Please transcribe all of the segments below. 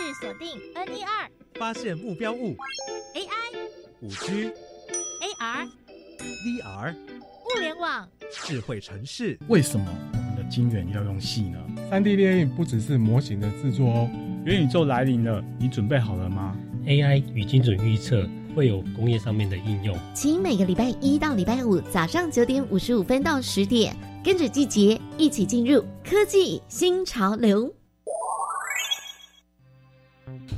是锁定 N 一二发现目标物 AI 五 G AR VR 物联网。智慧城市。为什么我们的晶圆要用细呢？三 D 列印不只是模型的制作哦。元宇宙来临了，你准备好了吗？AI 与精准预测会有工业上面的应用。请每个礼拜一到礼拜五早上九点五十五分到十点，跟着季节一起进入科技新潮流。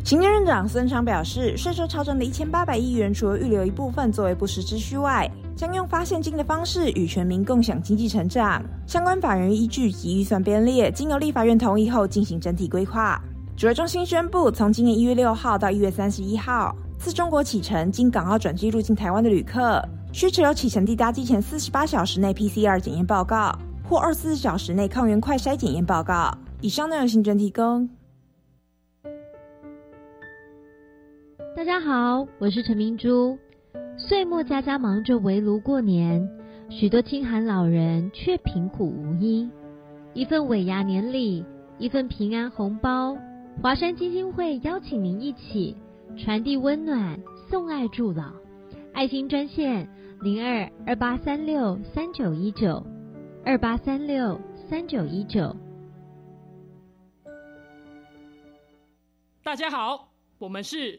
行政院长孙昌表示，税收超征的一千八百亿元，除了预留一部分作为不时之需外，将用发现金的方式与全民共享经济成长。相关法人依据及预算编列，经由立法院同意后进行整体规划。指挥中心宣布，从今年一月六号到一月三十一号，自中国启程经港澳转机入境台湾的旅客，需持有启程地搭机前四十八小时内 PCR 检验报告或二十四小时内抗原快筛检验报告。以上内容行政提供。大家好，我是陈明珠。岁末家家忙着围炉过年，许多清寒老人却贫苦无依。一份尾牙年礼，一份平安红包。华山基金会邀请您一起传递温暖，送爱助老。爱心专线零二二八三六三九一九二八三六三九一九。大家好，我们是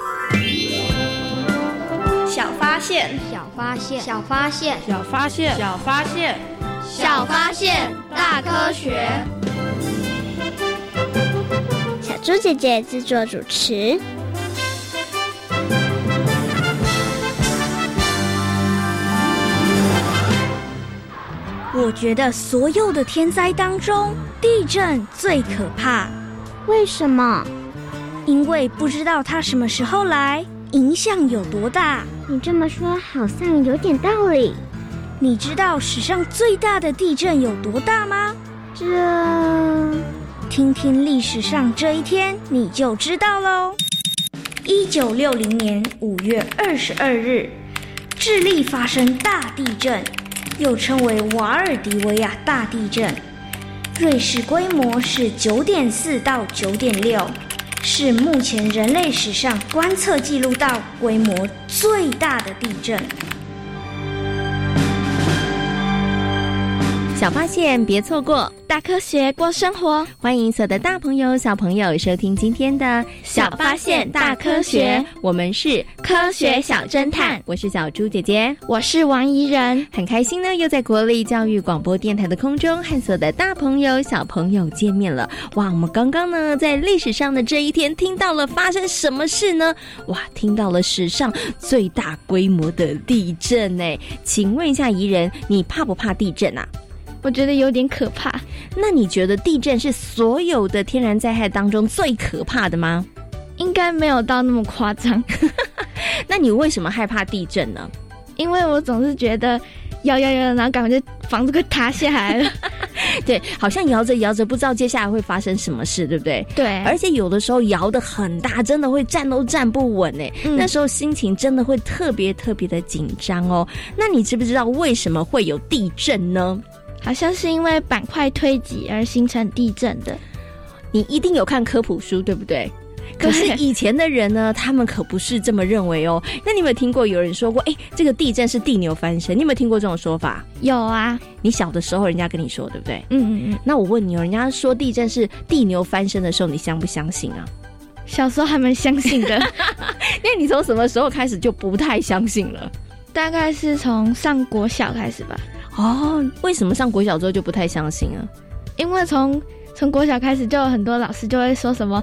小发现，小发现，小发现，小发现，小发现，小发现，大科学。小猪姐姐制作主持。我觉得所有的天灾当中，地震最可怕。为什么？因为不知道它什么时候来。影响有多大？你这么说好像有点道理。你知道史上最大的地震有多大吗？这，听听历史上这一天你就知道喽。一九六零年五月二十二日，智利发生大地震，又称为瓦尔迪维亚大地震。瑞士规模是九点四到九点六。是目前人类史上观测记录到规模最大的地震。小发现，别错过。大科学过生活，欢迎所有的大朋友、小朋友收听今天的小发现大科学。我们是科学小侦探，我是小猪姐姐，我是王怡人。很开心呢，又在国立教育广播电台的空中和所有的大朋友、小朋友见面了。哇，我们刚刚呢，在历史上的这一天听到了发生什么事呢？哇，听到了史上最大规模的地震呢。请问一下怡人，你怕不怕地震啊？我觉得有点可怕。那你觉得地震是所有的天然灾害当中最可怕的吗？应该没有到那么夸张。那你为什么害怕地震呢？因为我总是觉得摇摇摇，然后感觉房子快塌下来了。对，好像摇着摇着，不知道接下来会发生什么事，对不对？对。而且有的时候摇的很大，真的会站都站不稳哎。嗯、那时候心情真的会特别特别的紧张哦。那你知不知道为什么会有地震呢？好像是因为板块推挤而形成地震的，你一定有看科普书，对不对？可是以前的人呢，他们可不是这么认为哦。那你有没有听过有人说过，哎，这个地震是地牛翻身？你有没有听过这种说法？有啊，你小的时候人家跟你说，对不对？嗯嗯嗯。那我问你，哦人家说地震是地牛翻身的时候，你相不相信啊？小时候还蛮相信的。那你从什么时候开始就不太相信了？大概是从上国小开始吧。哦，为什么上国小之后就不太相信啊？因为从从国小开始就有很多老师就会说什么。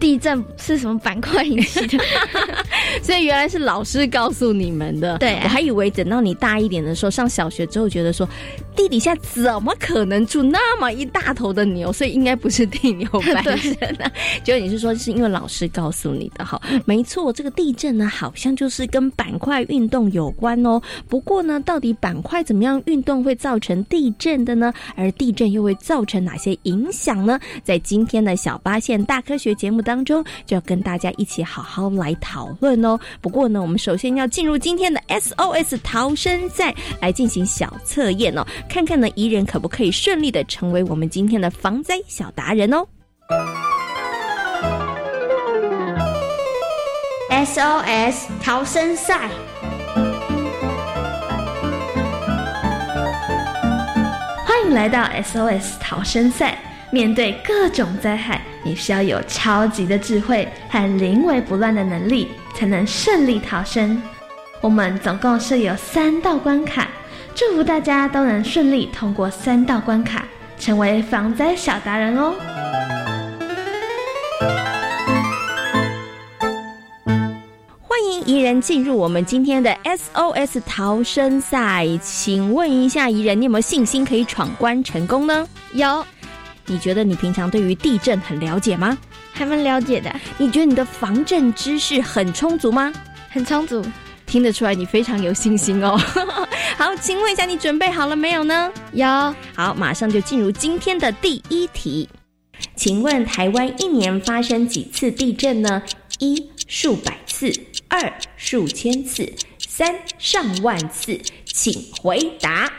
地震是什么板块引起的？所以原来是老师告诉你们的。对，我还以为等到你大一点的时候，上小学之后，觉得说地底下怎么可能住那么一大头的牛？所以应该不是地牛翻身的。结果你是说是因为老师告诉你的？哈，没错，这个地震呢，好像就是跟板块运动有关哦。不过呢，到底板块怎么样运动会造成地震的呢？而地震又会造成哪些影响呢？在今天的小八线大科学节目当。当中就要跟大家一起好好来讨论哦。不过呢，我们首先要进入今天的 SOS 逃生赛来进行小测验哦，看看呢，宜人可不可以顺利的成为我们今天的防灾小达人哦。SOS 逃生赛，欢迎来到 SOS 逃生赛。面对各种灾害，你需要有超级的智慧和临危不乱的能力，才能顺利逃生。我们总共设有三道关卡，祝福大家都能顺利通过三道关卡，成为防灾小达人哦！欢迎宜人进入我们今天的 SOS 逃生赛，请问一下怡人，你有没有信心可以闯关成功呢？有。你觉得你平常对于地震很了解吗？还蛮了解的。你觉得你的防震知识很充足吗？很充足，听得出来你非常有信心哦。好，请问一下，你准备好了没有呢？有。好，马上就进入今天的第一题。请问台湾一年发生几次地震呢？一数百次，二数千次，三上万次，请回答。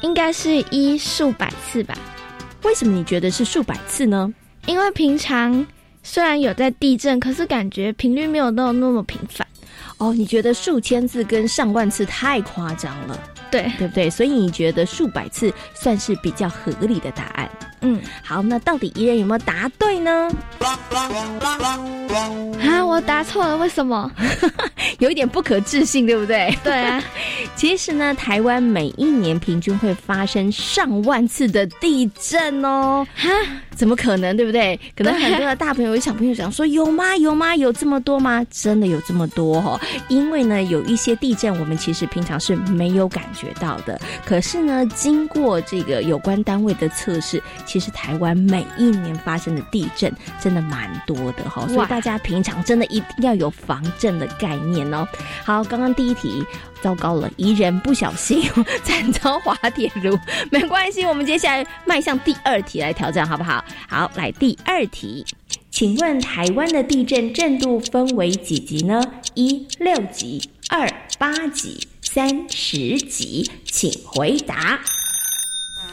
应该是一数百次吧。为什么你觉得是数百次呢？因为平常虽然有在地震，可是感觉频率没有那么那么频繁。哦，你觉得数千次跟上万次太夸张了，对对不对？所以你觉得数百次算是比较合理的答案。嗯，好，那到底伊人有没有答对呢？啊，我答错了，为什么？有一点不可置信，对不对？对啊，其实呢，台湾每一年平均会发生上万次的地震哦。哈，怎么可能，对不对？可能很多的大朋友、小朋友想说，有吗？有吗？有这么多吗？真的有这么多哦？因为呢，有一些地震，我们其实平常是没有感觉到的。可是呢，经过这个有关单位的测试，其实台湾每一年发生的地震真的蛮多的哈，所以大家平常真的一定要有防震的概念哦。好，刚刚第一题糟糕了，一人不小心 惨遭滑铁卢，没关系，我们接下来迈向第二题来挑战，好不好？好，来第二题，请问台湾的地震震度分为几级呢？一六级，二八级，三十级，请回答。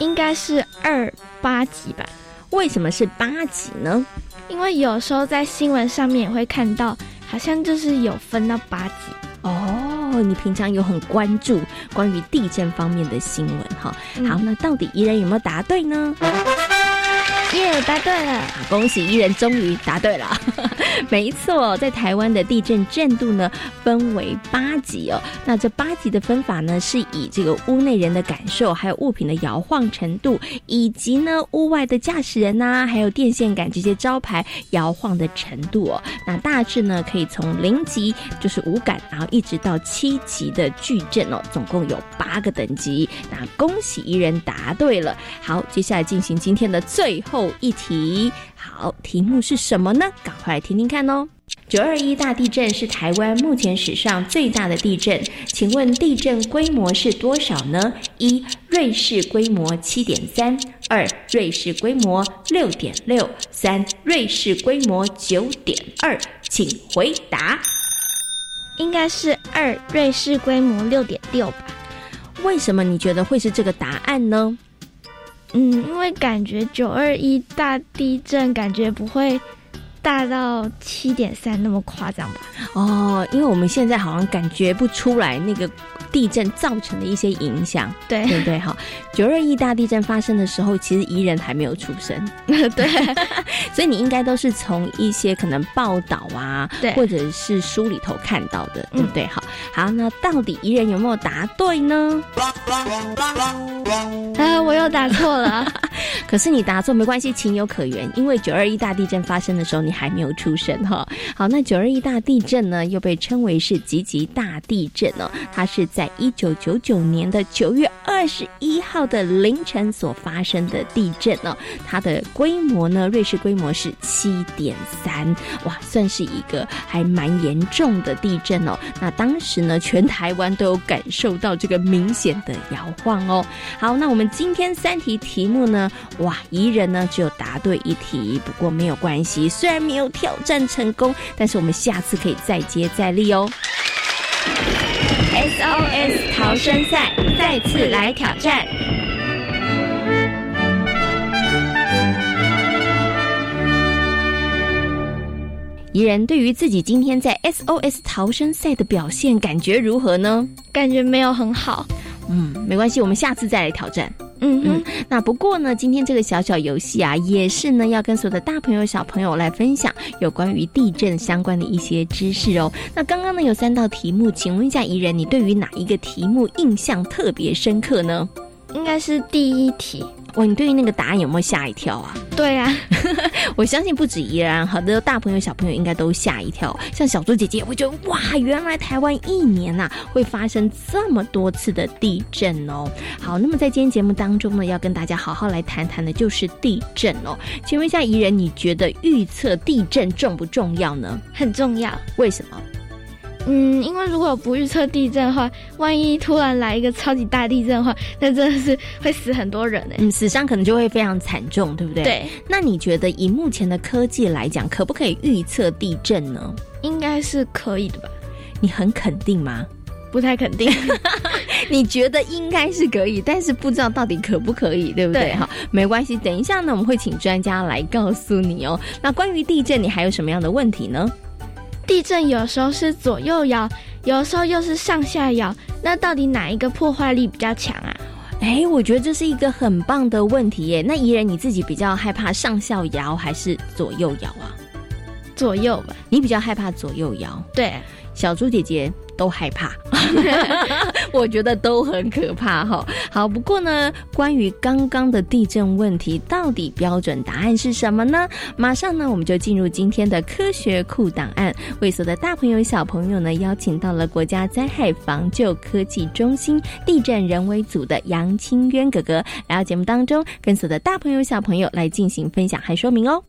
应该是二八级吧？为什么是八级呢？因为有时候在新闻上面也会看到，好像就是有分到八级哦。你平常有很关注关于地震方面的新闻哈？好，那到底怡然有没有答对呢？耶，答对了！恭喜伊人终于答对了。没错，在台湾的地震震度呢分为八级哦。那这八级的分法呢，是以这个屋内人的感受，还有物品的摇晃程度，以及呢屋外的驾驶人呐，还有电线杆这些招牌摇晃的程度哦。那大致呢可以从零级就是无感，然后一直到七级的巨震哦，总共有八个等级。那恭喜伊人答对了。好，接下来进行今天的最后。一题，好，题目是什么呢？赶快来听听看哦。九二一大地震是台湾目前史上最大的地震，请问地震规模是多少呢？一，瑞士规模七点三；二，瑞士规模六点六；三，瑞士规模九点二。请回答。应该是二，瑞士规模六点六吧？为什么你觉得会是这个答案呢？嗯，因为感觉九二一大地震感觉不会大到七点三那么夸张吧？哦，因为我们现在好像感觉不出来那个地震造成的一些影响，对对不对？哈，九二一大地震发生的时候，其实宜人还没有出生，对，所以你应该都是从一些可能报道啊，对或者是书里头看到的，对嗯不对？好，好，那到底宜人有没有答对呢？啊，我又答错了。可是你答错没关系，情有可原，因为九二一大地震发生的时候你还没有出生哈。好，那九二一大地震呢，又被称为是极级大地震哦，它是在一九九九年的九月二十一号的凌晨所发生的地震哦，它的规模呢，瑞士规模是七点三，哇，算是一个还蛮严重的地震哦。那当时呢，全台湾都有感受到这个明显的摇晃哦。好，那我们今天三题题目呢，哇，宜人呢只有答对一题，不过没有关系，虽然没有挑战成功，但是我们下次可以再接再厉哦。SOS 逃生赛再次来挑战。怡人对于自己今天在 SOS 逃生赛的表现感觉如何呢？感觉没有很好。嗯，没关系，我们下次再来挑战。嗯哼，那不过呢，今天这个小小游戏啊，也是呢要跟所有的大朋友、小朋友来分享有关于地震相关的一些知识哦。那刚刚呢有三道题目，请问一下怡人，你对于哪一个题目印象特别深刻呢？应该是第一题。哇，你对于那个答案有没有吓一跳啊？对啊，我相信不止怡然，好的大朋友小朋友应该都吓一跳。像小猪姐姐也会觉得哇，原来台湾一年呐、会发生这么多次的地震哦。好，那么在今天节目当中呢，要跟大家好好来谈谈的就是地震哦。请问一下怡人，你觉得预测地震重不重要呢？很重要。为什么？嗯，因为如果不预测地震的话，万一突然来一个超级大地震的话，那真的是会死很多人哎、嗯，死伤可能就会非常惨重，对不对？对。那你觉得以目前的科技来讲，可不可以预测地震呢？应该是可以的吧？你很肯定吗？不太肯定。你觉得应该是可以，但是不知道到底可不可以，对不对？对好，没关系，等一下呢，我们会请专家来告诉你哦。那关于地震，你还有什么样的问题呢？地震有时候是左右摇，有时候又是上下摇，那到底哪一个破坏力比较强啊？哎，我觉得这是一个很棒的问题耶。那怡人你自己比较害怕上下摇还是左右摇啊？左右吧，你比较害怕左右摇。对，小猪姐姐都害怕，我觉得都很可怕哈。好，不过呢，关于刚刚的地震问题，到底标准答案是什么呢？马上呢，我们就进入今天的科学库档案。为所的大朋友、小朋友呢，邀请到了国家灾害防救科技中心地震人为组的杨清渊哥哥来到节目当中，跟所有的大朋友、小朋友来进行分享和说明哦。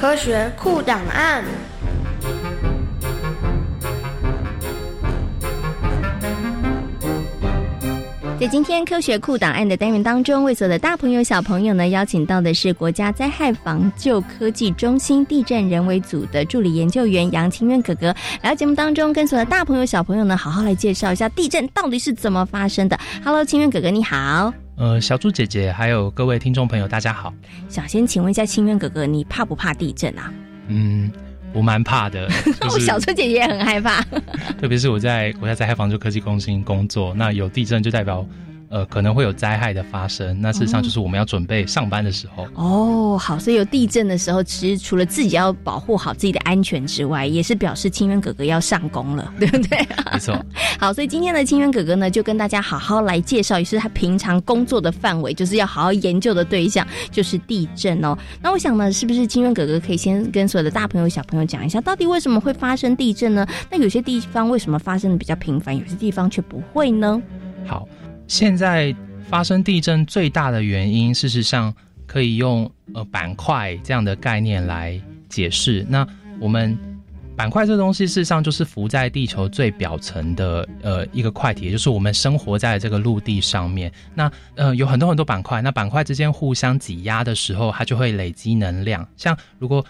科学库档案。在今天科学库档案的单元当中，为所有的大朋友、小朋友呢，邀请到的是国家灾害防救科技中心地震人为组的助理研究员杨清渊哥哥，来到节目当中，跟所有的大朋友、小朋友呢，好好来介绍一下地震到底是怎么发生的。Hello，清渊哥哥，你好。呃，小猪姐姐还有各位听众朋友，大家好。想先请问一下清渊哥哥，你怕不怕地震啊？嗯，我蛮怕的，就是小猪姐姐也很害怕。特别是我在国家灾害防救科技中心工作，那有地震就代表。呃，可能会有灾害的发生，那事实上就是我们要准备上班的时候。哦，好，所以有地震的时候，其实除了自己要保护好自己的安全之外，也是表示清渊哥哥要上工了，对不对？没错。好，所以今天的清渊哥哥呢，就跟大家好好来介绍，也是他平常工作的范围，就是要好好研究的对象，就是地震哦。那我想呢，是不是清渊哥哥可以先跟所有的大朋友、小朋友讲一下，到底为什么会发生地震呢？那有些地方为什么发生的比较频繁，有些地方却不会呢？好。现在发生地震最大的原因，事实上可以用呃板块这样的概念来解释。那我们板块这东西，事实上就是浮在地球最表层的呃一个块体，也就是我们生活在这个陆地上面。那呃有很多很多板块，那板块之间互相挤压的时候，它就会累积能量。像如果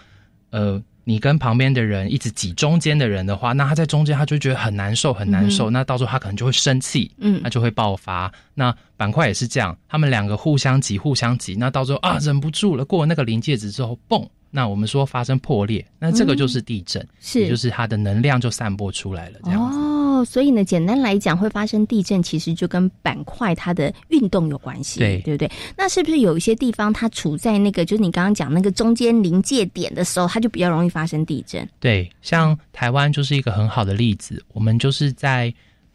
呃。你跟旁边的人一直挤中间的人的话，那他在中间他就觉得很难受，很难受。嗯、那到时候他可能就会生气，嗯，他就会爆发。那板块也是这样，他们两个互相挤，互相挤，那到时候啊忍不住了，过了那个临界值之后，嘣，那我们说发生破裂，那这个就是地震，是也就是它的能量就散播出来了，这样子。哦，所以呢，简单来讲，会发生地震，其实就跟板块它的运动有关系，对对不对？那是不是有一些地方它处在那个，就是你刚刚讲那个中间临界点的时候，它就比较容易发生地震？对，像台湾就是一个很好的例子，我们就是在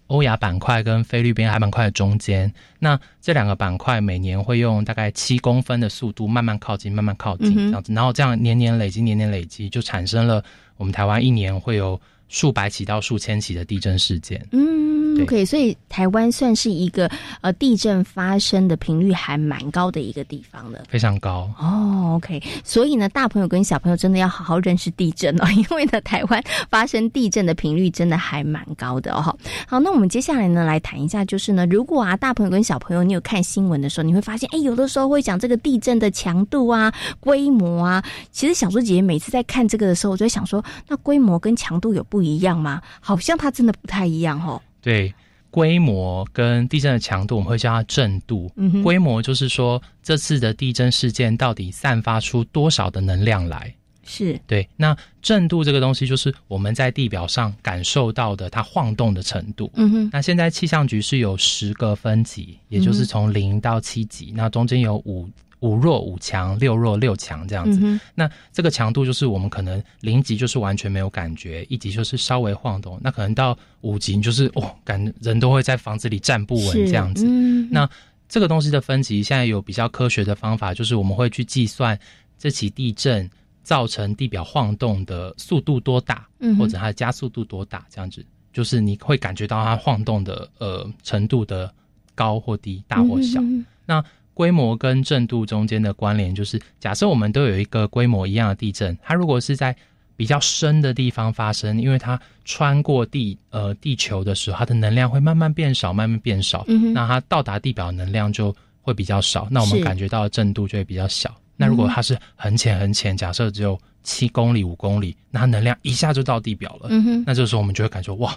欧亚板块跟菲律宾海板块的中间，那这两个板块每年会用大概七公分的速度慢慢靠近，慢慢靠近这样子，然后这样年年累积，年年累积，就产生了我们台湾一年会有数百起到数千起的地震事件。嗯对，OK，所以台湾算是一个呃地震发生的频率还蛮高的一个地方了。非常高哦，OK，所以呢，大朋友跟小朋友真的要好好认识地震哦，因为呢，台湾发生地震的频率真的还蛮高的哦。好，那我们接下来呢，来谈一下，就是呢，如果啊，大朋友跟小朋友，你有看新闻的时候，你会发现，哎，有的时候会讲这个地震的强度啊、规模啊。其实小猪姐姐每次在看这个的时候，我就在想说，那规模跟强度有不一样吗？好像它真的不太一样哦。对，规模跟地震的强度，我们会叫它震度。规模就是说这次的地震事件到底散发出多少的能量来。是对，那震度这个东西就是我们在地表上感受到的它晃动的程度。嗯哼那现在气象局是有十个分级，也就是从零到七级，那中间有五五弱、五强、六弱、六强这样子。嗯那这个强度就是我们可能零级就是完全没有感觉，一级就是稍微晃动，那可能到五级就是哦，感人都会在房子里站不稳是这样子。嗯那这个东西的分级现在有比较科学的方法，就是我们会去计算这起地震造成地表晃动的速度多大，嗯或者它的加速度多大，这样子就是你会感觉到它晃动的呃程度的高或低、大或小。嗯那规模跟震度中间的关联，就是假设我们都有一个规模一样的地震，它如果是在比较深的地方发生，因为它穿过地呃地球的时候，它的能量会慢慢变少，慢慢变少，嗯那它到达地表能量就会比较少，那我们感觉到的震度就会比较小。那如果它是很浅很浅，假设只有七公里、五公里，那它能量一下就到地表了，嗯那这时候我们就会感觉哇，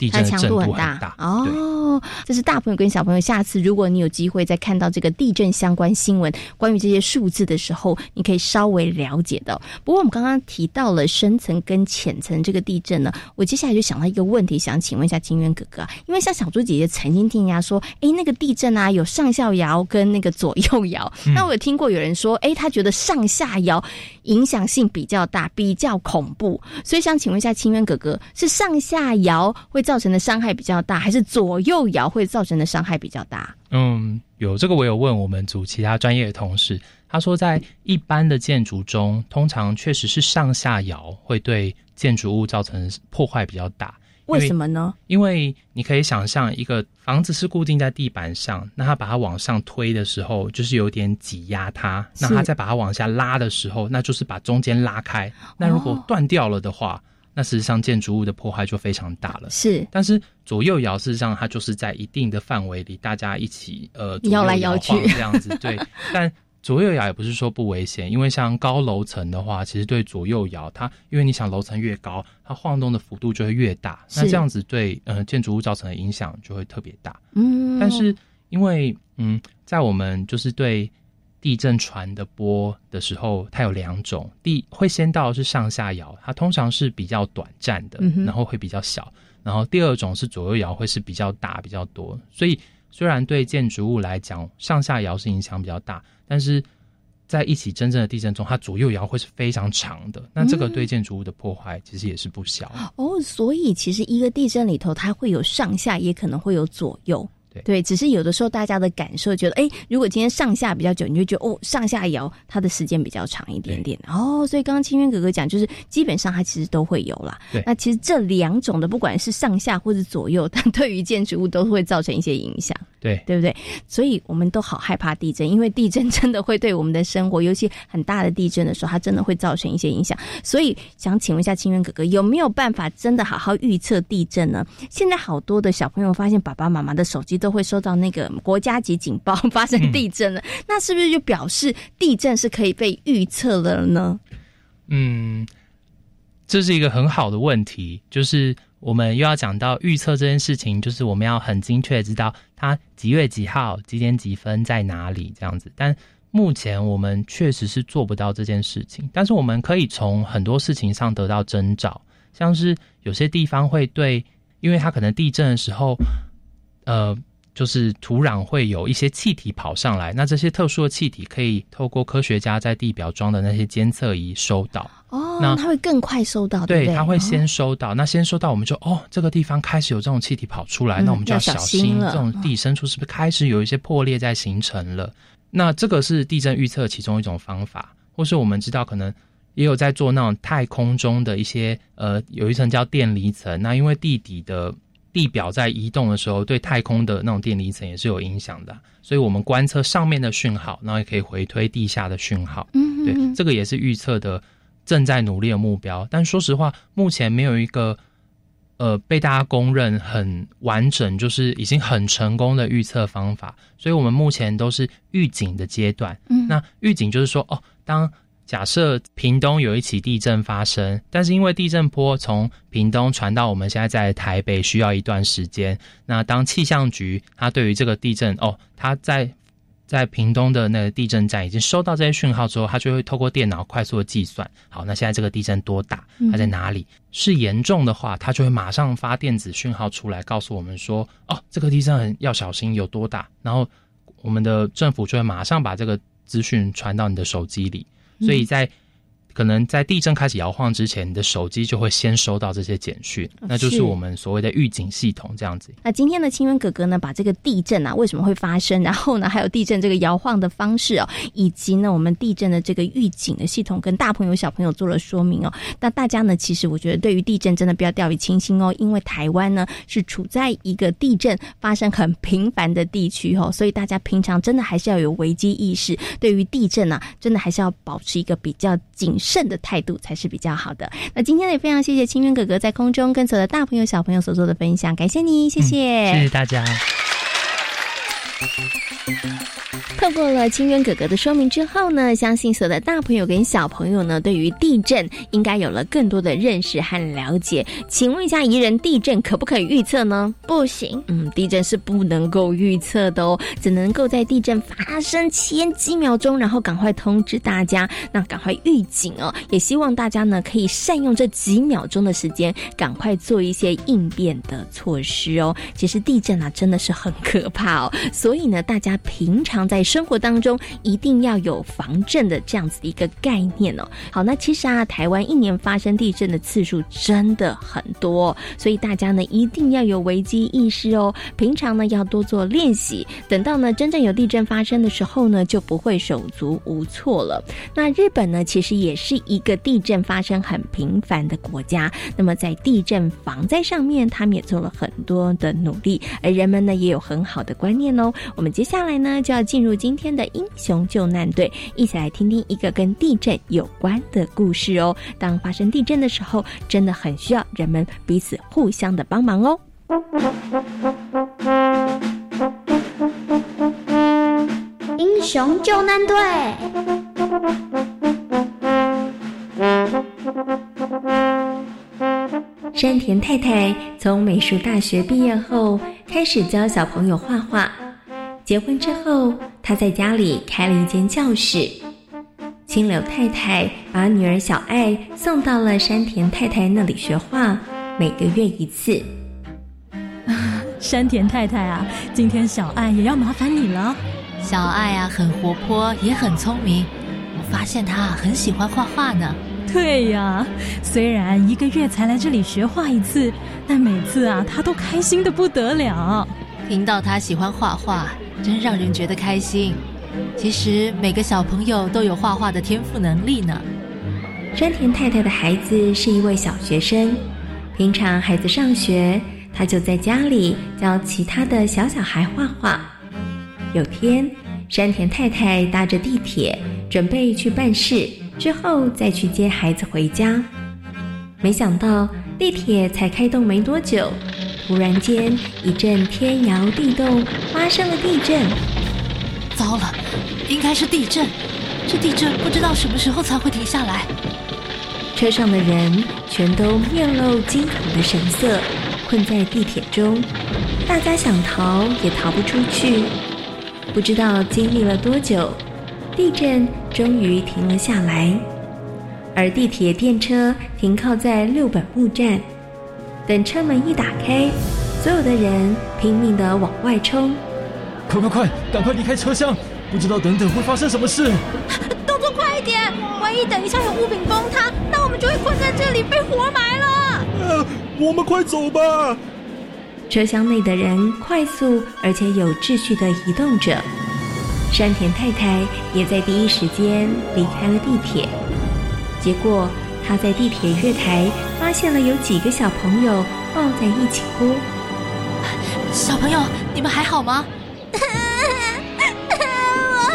地震的它强震度很大大，哦。这是大朋友跟小朋友，下次如果你有机会再看到这个地震相关新闻，关于这些数字的时候，你可以稍微了解到。不过我们刚刚提到了深层跟浅层这个地震呢，我接下来就想到一个问题，想请问一下金渊哥哥啊，因为像小猪姐姐曾经听人家说，哎，那个地震啊有上下摇跟那个左右摇，嗯那我有听过有人说，哎，他觉得上下摇影响性比较大，比较恐怖，所以想请问一下清渊哥哥，是上下摇会造成的伤害比较大，还是左右摇会造成的伤害比较大？嗯，有这个我有问我们组其他专业的同事，他说在一般的建筑中，通常确实是上下摇会对建筑物造成破坏比较大。为什么呢？因为你可以想象，一个房子是固定在地板上，那它把它往上推的时候，就是有点挤压它；那它再把它往下拉的时候，那就是把中间拉开。那如果断掉了的话，那事实上建筑物的破坏就非常大了。是，但是左右摇事实上它就是在一定的范围里，大家一起呃摇来摇去晃这样子。对，但左右摇也不是说不危险，因为像高楼层的话，其实对左右摇它，因为你想楼层越高，它晃动的幅度就会越大，那这样子对呃建筑物造成的影响就会特别大。嗯但是因为嗯，在我们就是对地震传的波的时候，它有两种，第会先到是上下摇，它通常是比较短暂的，然后会比较小，然后第二种是左右摇，会是比较大比较多。所以虽然对建筑物来讲，上下摇是影响比较大，但是在一起真正的地震中，它左右摇会是非常长的，那这个嗯对建筑物的破坏其实也是不小。哦，所以其实一个地震里头，它会有上下，也可能会有左右。对只是有的时候大家的感受觉得，哎，如果今天上下比较久，你就觉得哦，上下摇它的时间比较长一点点。哦，所以刚刚清渊哥哥讲，就是基本上它其实都会有啦。对那其实这两种的，不管是上下或者左右，它对于建筑物都会造成一些影响。对对不对？所以我们都好害怕地震，因为地震真的会对我们的生活，尤其很大的地震的时候，它真的会造成一些影响。所以想请问一下清源哥哥，有没有办法真的好好预测地震呢？现在好多的小朋友发现，爸爸妈妈的手机都会收到那个国家级警报，发生地震了，那是不是就表示地震是可以被预测了呢？嗯，这是一个很好的问题，就是我们又要讲到预测这件事情，就是我们要很精确知道它几月几号、几点几分在哪里这样子。但目前我们确实是做不到这件事情，但是我们可以从很多事情上得到征兆，像是有些地方会对，因为它可能地震的时候，呃，就是土壤会有一些气体跑上来，那这些特殊的气体可以透过科学家在地表装的那些监测仪收到。哦，那它会更快收到，对？它会哦先收到，那先收到我们就哦，这个地方开始有这种气体跑出来，嗯那我们就要小小心了这种地深处是不是开始有一些破裂在形成了？那这个是地震预测其中一种方法，或是我们知道可能也有在做那种太空中的一些呃，有一层叫电离层，那因为地底的地表在移动的时候，对太空的那种电离层也是有影响的，所以我们观测上面的讯号，然后也可以回推地下的讯号。对嗯对，这个也是预测的正在努力的目标。但说实话，目前没有一个呃被大家公认很完整，就是已经很成功的预测方法。所以我们目前都是预警的阶段。嗯那预警就是说，哦，当假设屏东有一起地震发生，但是因为地震波从屏东传到我们现在在台北需要一段时间。那当气象局它对于这个地震，哦，它在在屏东的那个地震站已经收到这些讯号之后，它就会透过电脑快速的计算，好，那现在这个地震多大，它在哪里？是严重的话，它就会马上发电子讯号出来，告诉我们说，哦，这个地震很要小心，有多大？然后我们的政府就会马上把这个资讯传到你的手机里，所以在。可能在地震开始摇晃之前，你的手机就会先收到这些简讯，那就是是我们所谓的预警系统这样子。那今天的清源哥哥呢，把这个地震啊为什么会发生，然后呢还有地震这个摇晃的方式哦，以及呢我们地震的这个预警的系统，跟大朋友小朋友做了说明哦。那大家呢，其实我觉得对于地震真的不要掉以轻心哦，因为台湾呢是处在一个地震发生很频繁的地区哦，所以大家平常真的还是要有危机意识，对于地震啊，真的还是要保持一个比较谨慎的态度才是比较好的。那今天呢也非常谢谢清源哥哥在空中跟所有的大朋友小朋友所做的分享，感谢你，谢谢，谢谢大家。透过了清源哥哥的说明之后呢，相信所有的大朋友跟小朋友呢，对于地震应该有了更多的认识和了解。请问一下，宜人地震可不可以预测呢？不行，嗯，地震是不能够预测的哦，只能够在地震发生前几秒钟，然后赶快通知大家，那赶快预警哦。也希望大家呢可以善用这几秒钟的时间，赶快做一些应变的措施哦。其实地震啊真的是很可怕哦，所以呢，大家平常在生活当中一定要有防震的这样子的一个概念哦。好，那其实啊，台湾一年发生地震的次数真的很多，所以大家呢一定要有危机意识哦。平常呢要多做练习，等到呢真正有地震发生的时候呢，就不会手足无措了。那日本呢，其实也是一个地震发生很频繁的国家。那么在地震防灾上面，他们也做了很多的努力，而人们呢也有很好的观念哦。我们接下来呢就要进入今天的英雄救难队，一起来听听一个跟地震有关的故事哦。当发生地震的时候，真的很需要人们彼此互相的帮忙哦。英雄救难队，山田太太从美术大学毕业后，开始教小朋友画画。结婚之后，她在家里开了一间教室。青柳太太把女儿小爱送到了山田太太那里学画，每个月一次。山田太太啊，今天小爱也要麻烦你了。小爱啊，很活泼，也很聪明。我发现她很喜欢画画呢。对呀，虽然一个月才来这里学画一次，但每次啊，她都开心的不得了。听到她喜欢画画，真让人觉得开心。其实每个小朋友都有画画的天赋能力呢。山田太太的孩子是一位小学生，平常孩子上学，他就在家里教其他的小小孩画画。有天，山田太太搭着地铁准备去办事，之后再去接孩子回家。没想到地铁才开动没多久，忽然间一阵天摇地动，发生了地震。糟了，应该是地震。这地震不知道什么时候才会停下来。车上的人全都面露惊恐的神色，困在地铁中，大家想逃也逃不出去。不知道经历了多久，地震终于停了下来，而地铁电车停靠在六本木站。等车门一打开，所有的人拼命的往外冲。快快快，赶快离开车厢！不知道等等会发生什么事。动作快一点，万一等一下有物品崩塌，那我们就会困在这里被活埋了。呃，我们快走吧。车厢内的人快速而且有秩序的移动着。山田太太也在第一时间离开了地铁。结果她在地铁月台发现了有几个小朋友抱在一起哭。小朋友，你们还好吗？我很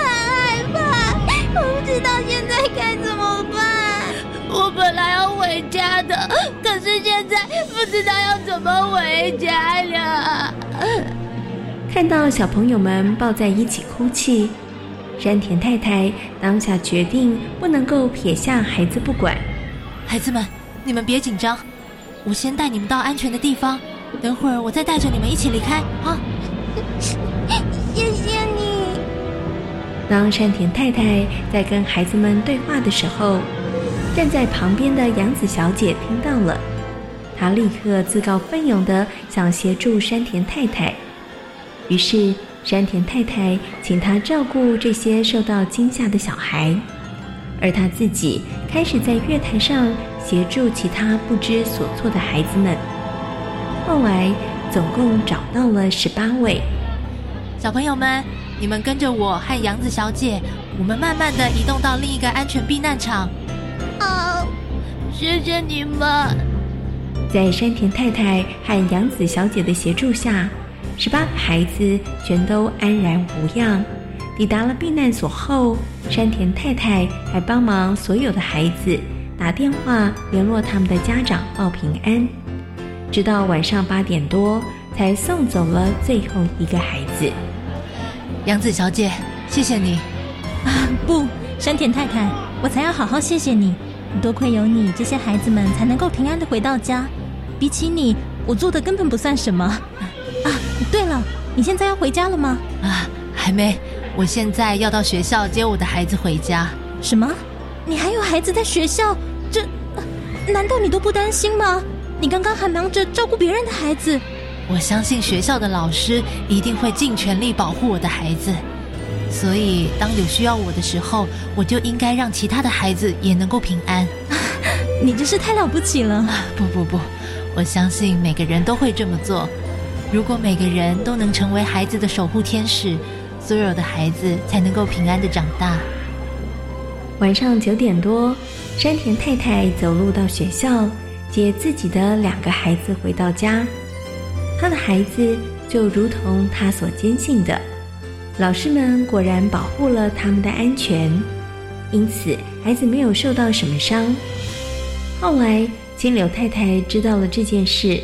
害怕，我不知道现在该怎么办。我本来要回家的，可是现在不知道要怎么回家了。看到小朋友们抱在一起哭泣，山田太太当下决定不能够撇下孩子不管。孩子们，你们别紧张，我先带你们到安全的地方，等会儿我再带着你们一起离开啊。谢谢你。当山田太太在跟孩子们对话的时候，站在旁边的杨子小姐听到了，她立刻自告奋勇的想协助山田太太。于是山田太太请她照顾这些受到惊吓的小孩，而她自己开始在月台上协助其他不知所措的孩子们。后来总共找到了十八位。小朋友们，你们跟着我和杨子小姐，我们慢慢的移动到另一个安全避难场。哦，谢谢你们。在山田太太和杨子小姐的协助下，十八个孩子全都安然无恙。抵达了避难所后，山田太太还帮忙所有的孩子打电话联络他们的家长报平安。直到晚上八点多，才送走了最后一个孩子。杨子小姐，谢谢你。啊，不，山田太太，我才要好好谢谢你。多亏有你，这些孩子们才能够平安的回到家。比起你，我做的根本不算什么。啊，对了，你现在要回家了吗？啊，还没。我现在要到学校接我的孩子回家。什么？你还有孩子在学校？这，难道你都不担心吗？你刚刚还忙着照顾别人的孩子。我相信学校的老师一定会尽全力保护我的孩子，所以当有需要我的时候，我就应该让其他的孩子也能够平安。你真是太了不起了！不不不，我相信每个人都会这么做。如果每个人都能成为孩子的守护天使，所有的孩子才能够平安的长大。晚上九点多，山田太太走路到学校，接自己的两个孩子回到家。他的孩子就如同他所坚信的，老师们果然保护了他们的安全，因此孩子没有受到什么伤。后来金柳太太知道了这件事，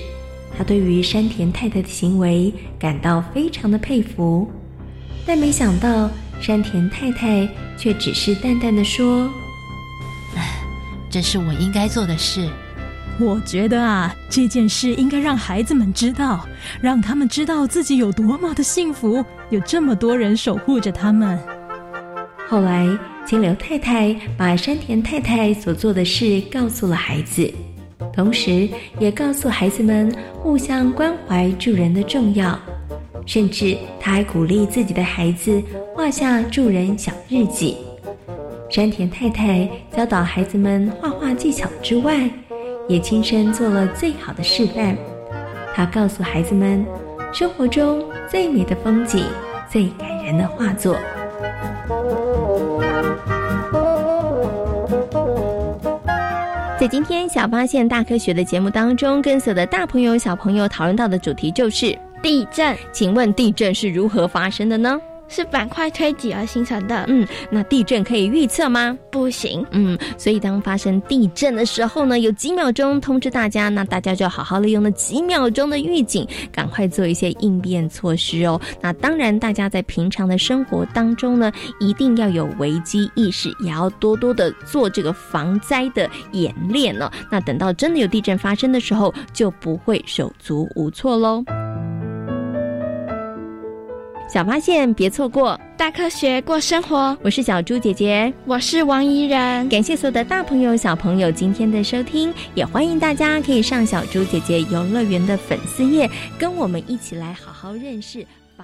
她对于山田太太的行为感到非常的佩服，但没想到山田太太却只是淡淡的说：“这是我应该做的事。”我觉得啊，这件事应该让孩子们知道，让他们知道自己有多么的幸福，有这么多人守护着他们。后来，金柳太太把山田太太所做的事告诉了孩子，同时也告诉孩子们互相关怀助人的重要，甚至他还鼓励自己的孩子画下助人小日记。山田太太教导孩子们画画技巧之外，也亲身做了最好的示范。他告诉孩子们，生活中最美的风景、最感人的画作。在今天《小发现大科学》的节目当中，跟所有的大朋友、小朋友讨论到的主题就是地震。请问地震是如何发生的呢？是板块推挤而形成的。嗯，那地震可以预测吗？不行。嗯，所以当发生地震的时候呢，有几秒钟通知大家，那大家就要好好利用那几秒钟的预警，赶快做一些应变措施哦。那当然，大家在平常的生活当中呢，一定要有危机意识，也要多多的做这个防灾的演练呢。那等到真的有地震发生的时候，就不会手足无措喽。小发现别错过，大科学过生活。我是小猪姐姐，我是王怡然。感谢所有的大朋友、小朋友今天的收听，也欢迎大家可以上小猪姐姐游乐园的粉丝页，跟我们一起来好好认识。